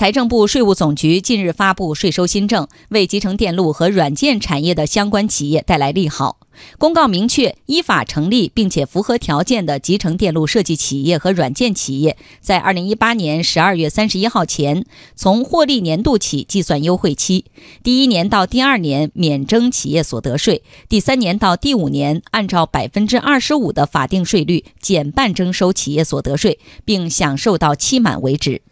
财政部税务总局近日发布税收新政为集成电路和软件产业的相关企业带来利好。公告明确依法成立并且符合条件的集成电路设计企业和软件企业在二零一八年十二月三十一号前从获利年度起计算优惠期。第一年到第二年免征企业所得税第三年到第五年按照百分之二十五的法定税率减半征收企业所得税并享受到期满为止。